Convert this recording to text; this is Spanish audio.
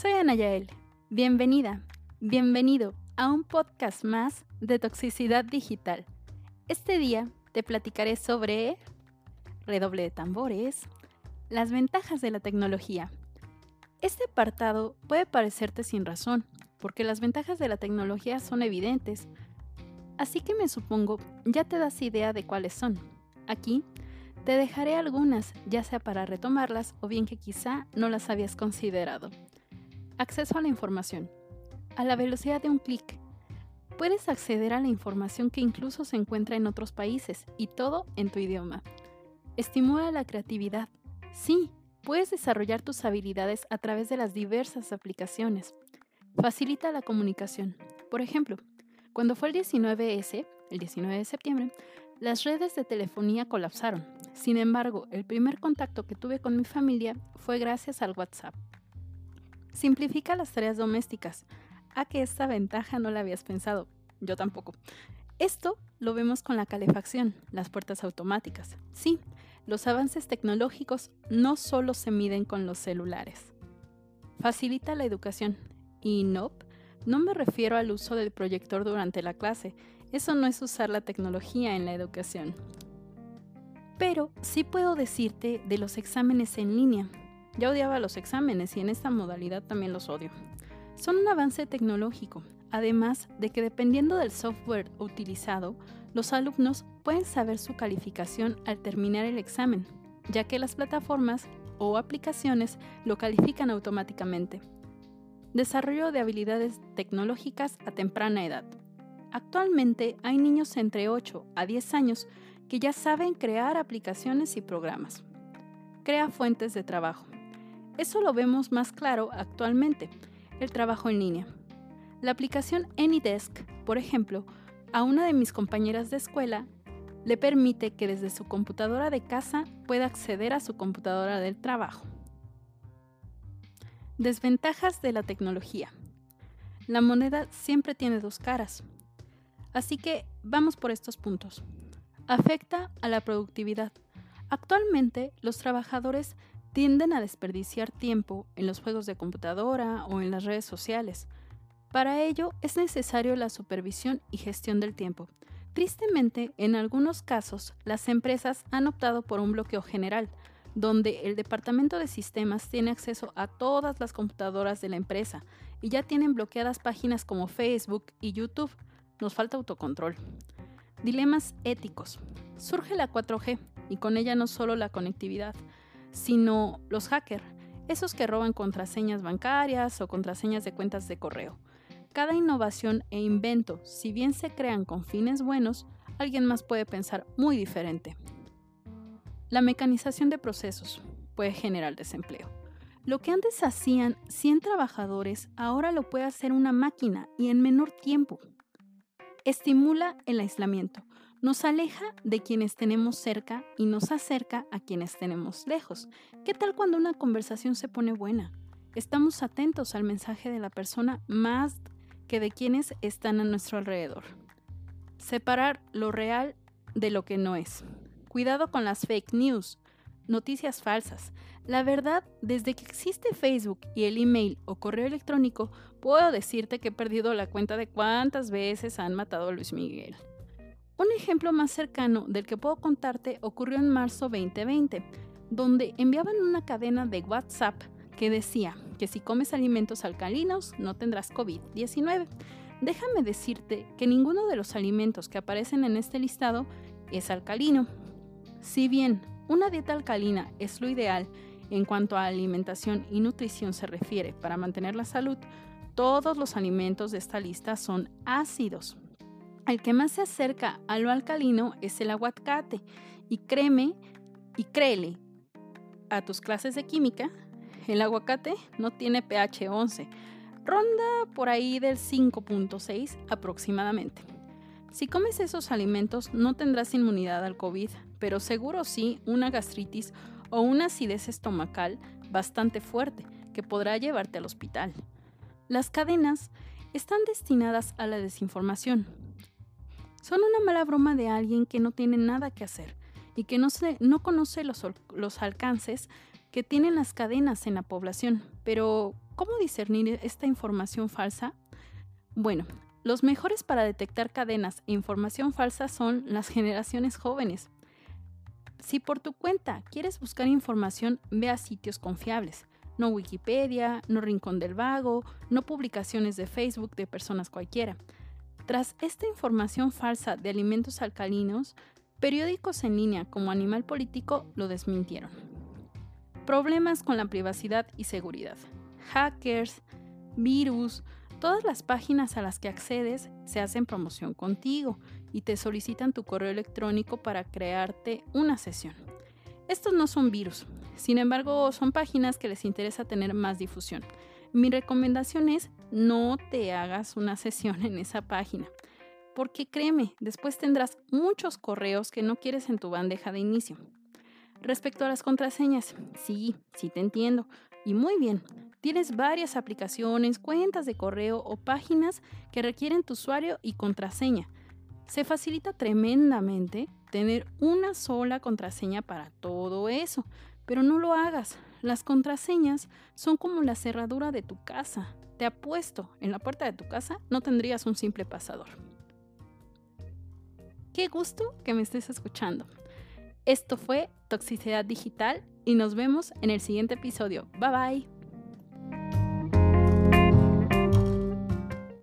Soy Anayael. Bienvenida, bienvenido a un podcast más de toxicidad digital. Este día te platicaré sobre redoble de tambores, las ventajas de la tecnología. Este apartado puede parecerte sin razón, porque las ventajas de la tecnología son evidentes, así que me supongo ya te das idea de cuáles son. Aquí te dejaré algunas, ya sea para retomarlas o bien que quizá no las habías considerado. Acceso a la información. A la velocidad de un clic. Puedes acceder a la información que incluso se encuentra en otros países y todo en tu idioma. Estimula la creatividad. Sí, puedes desarrollar tus habilidades a través de las diversas aplicaciones. Facilita la comunicación. Por ejemplo, cuando fue el 19S, el 19 de septiembre, las redes de telefonía colapsaron. Sin embargo, el primer contacto que tuve con mi familia fue gracias al WhatsApp. Simplifica las tareas domésticas. A que esta ventaja no la habías pensado. Yo tampoco. Esto lo vemos con la calefacción, las puertas automáticas. Sí, los avances tecnológicos no solo se miden con los celulares. Facilita la educación. Y no, no me refiero al uso del proyector durante la clase, eso no es usar la tecnología en la educación. Pero sí puedo decirte de los exámenes en línea. Ya odiaba los exámenes y en esta modalidad también los odio. Son un avance tecnológico, además de que dependiendo del software utilizado, los alumnos pueden saber su calificación al terminar el examen, ya que las plataformas o aplicaciones lo califican automáticamente. Desarrollo de habilidades tecnológicas a temprana edad. Actualmente hay niños entre 8 a 10 años que ya saben crear aplicaciones y programas. Crea fuentes de trabajo. Eso lo vemos más claro actualmente, el trabajo en línea. La aplicación AnyDesk, por ejemplo, a una de mis compañeras de escuela le permite que desde su computadora de casa pueda acceder a su computadora del trabajo. Desventajas de la tecnología. La moneda siempre tiene dos caras. Así que vamos por estos puntos. Afecta a la productividad. Actualmente los trabajadores tienden a desperdiciar tiempo en los juegos de computadora o en las redes sociales. Para ello es necesario la supervisión y gestión del tiempo. Tristemente, en algunos casos, las empresas han optado por un bloqueo general, donde el departamento de sistemas tiene acceso a todas las computadoras de la empresa y ya tienen bloqueadas páginas como Facebook y YouTube, nos falta autocontrol. Dilemas éticos. Surge la 4G y con ella no solo la conectividad, sino los hackers, esos que roban contraseñas bancarias o contraseñas de cuentas de correo. Cada innovación e invento, si bien se crean con fines buenos, alguien más puede pensar muy diferente. La mecanización de procesos puede generar desempleo. Lo que antes hacían 100 trabajadores, ahora lo puede hacer una máquina y en menor tiempo estimula el aislamiento, nos aleja de quienes tenemos cerca y nos acerca a quienes tenemos lejos. ¿Qué tal cuando una conversación se pone buena? Estamos atentos al mensaje de la persona más que de quienes están a nuestro alrededor. Separar lo real de lo que no es. Cuidado con las fake news noticias falsas. La verdad, desde que existe Facebook y el email o correo electrónico, puedo decirte que he perdido la cuenta de cuántas veces han matado a Luis Miguel. Un ejemplo más cercano del que puedo contarte ocurrió en marzo 2020, donde enviaban una cadena de WhatsApp que decía que si comes alimentos alcalinos no tendrás COVID-19. Déjame decirte que ninguno de los alimentos que aparecen en este listado es alcalino. Si bien una dieta alcalina es lo ideal en cuanto a alimentación y nutrición se refiere para mantener la salud. Todos los alimentos de esta lista son ácidos. El que más se acerca a lo alcalino es el aguacate. Y créeme y créele a tus clases de química, el aguacate no tiene pH 11, ronda por ahí del 5.6 aproximadamente. Si comes esos alimentos no tendrás inmunidad al COVID, pero seguro sí una gastritis o una acidez estomacal bastante fuerte que podrá llevarte al hospital. Las cadenas están destinadas a la desinformación. Son una mala broma de alguien que no tiene nada que hacer y que no, no conoce los, los alcances que tienen las cadenas en la población. Pero, ¿cómo discernir esta información falsa? Bueno, los mejores para detectar cadenas e información falsa son las generaciones jóvenes. Si por tu cuenta quieres buscar información, ve a sitios confiables. No Wikipedia, no Rincón del Vago, no publicaciones de Facebook de personas cualquiera. Tras esta información falsa de alimentos alcalinos, periódicos en línea como Animal Político lo desmintieron. Problemas con la privacidad y seguridad. Hackers, virus, todas las páginas a las que accedes se hacen promoción contigo y te solicitan tu correo electrónico para crearte una sesión. Estos no son virus, sin embargo son páginas que les interesa tener más difusión. Mi recomendación es no te hagas una sesión en esa página, porque créeme, después tendrás muchos correos que no quieres en tu bandeja de inicio. Respecto a las contraseñas, sí, sí te entiendo, y muy bien, tienes varias aplicaciones, cuentas de correo o páginas que requieren tu usuario y contraseña. Se facilita tremendamente tener una sola contraseña para todo eso, pero no lo hagas. Las contraseñas son como la cerradura de tu casa. Te apuesto, en la puerta de tu casa no tendrías un simple pasador. Qué gusto que me estés escuchando. Esto fue Toxicidad Digital y nos vemos en el siguiente episodio. Bye bye.